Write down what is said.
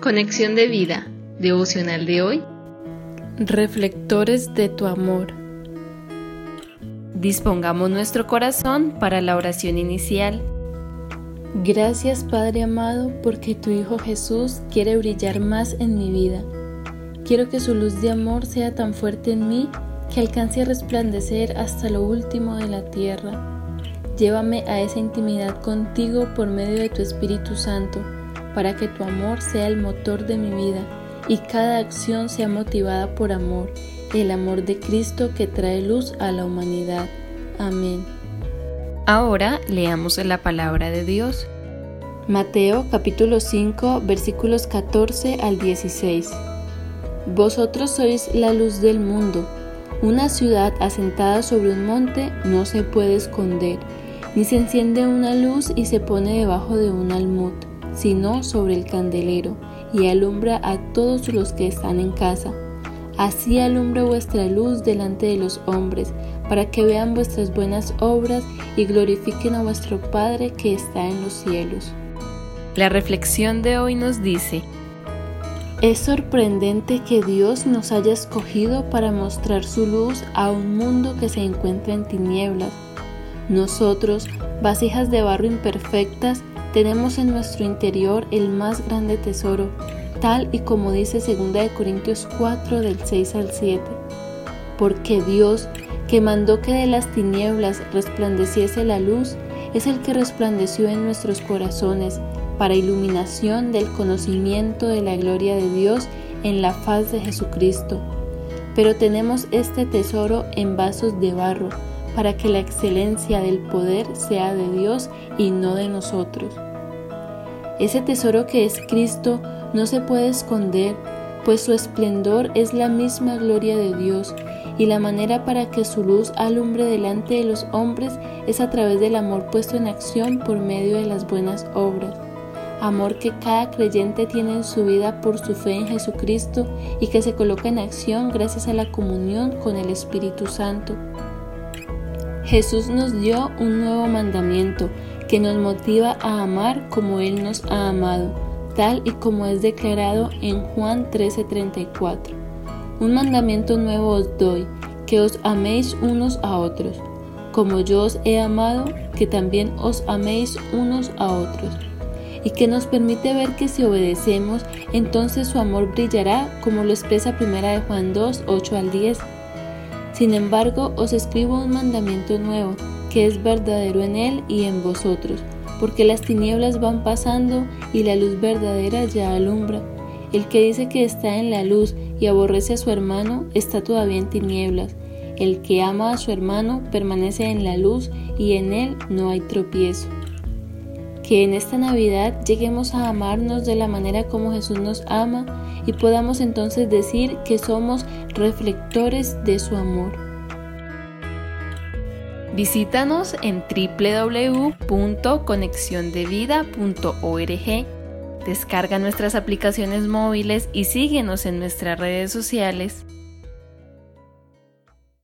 Conexión de vida, devocional de hoy. Reflectores de tu amor. Dispongamos nuestro corazón para la oración inicial. Gracias Padre amado porque tu Hijo Jesús quiere brillar más en mi vida. Quiero que su luz de amor sea tan fuerte en mí que alcance a resplandecer hasta lo último de la tierra. Llévame a esa intimidad contigo por medio de tu Espíritu Santo, para que tu amor sea el motor de mi vida y cada acción sea motivada por amor, el amor de Cristo que trae luz a la humanidad. Amén. Ahora leamos la palabra de Dios. Mateo capítulo 5 versículos 14 al 16. Vosotros sois la luz del mundo. Una ciudad asentada sobre un monte no se puede esconder, ni se enciende una luz y se pone debajo de un almud, sino sobre el candelero, y alumbra a todos los que están en casa. Así alumbra vuestra luz delante de los hombres, para que vean vuestras buenas obras y glorifiquen a vuestro Padre que está en los cielos. La reflexión de hoy nos dice, es sorprendente que Dios nos haya escogido para mostrar su luz a un mundo que se encuentra en tinieblas. Nosotros, vasijas de barro imperfectas, tenemos en nuestro interior el más grande tesoro, tal y como dice 2 Corintios 4 del 6 al 7. Porque Dios, que mandó que de las tinieblas resplandeciese la luz, es el que resplandeció en nuestros corazones para iluminación del conocimiento de la gloria de Dios en la faz de Jesucristo. Pero tenemos este tesoro en vasos de barro, para que la excelencia del poder sea de Dios y no de nosotros. Ese tesoro que es Cristo no se puede esconder, pues su esplendor es la misma gloria de Dios, y la manera para que su luz alumbre delante de los hombres es a través del amor puesto en acción por medio de las buenas obras amor que cada creyente tiene en su vida por su fe en Jesucristo y que se coloca en acción gracias a la comunión con el Espíritu Santo. Jesús nos dio un nuevo mandamiento que nos motiva a amar como Él nos ha amado, tal y como es declarado en Juan 13:34. Un mandamiento nuevo os doy, que os améis unos a otros, como yo os he amado, que también os améis unos a otros y que nos permite ver que si obedecemos, entonces su amor brillará, como lo expresa primera de Juan 2, 8 al 10. Sin embargo, os escribo un mandamiento nuevo, que es verdadero en él y en vosotros, porque las tinieblas van pasando y la luz verdadera ya alumbra. El que dice que está en la luz y aborrece a su hermano está todavía en tinieblas. El que ama a su hermano permanece en la luz y en él no hay tropiezo que en esta Navidad lleguemos a amarnos de la manera como Jesús nos ama y podamos entonces decir que somos reflectores de su amor. Visítanos en www.conexiondevida.org. Descarga nuestras aplicaciones móviles y síguenos en nuestras redes sociales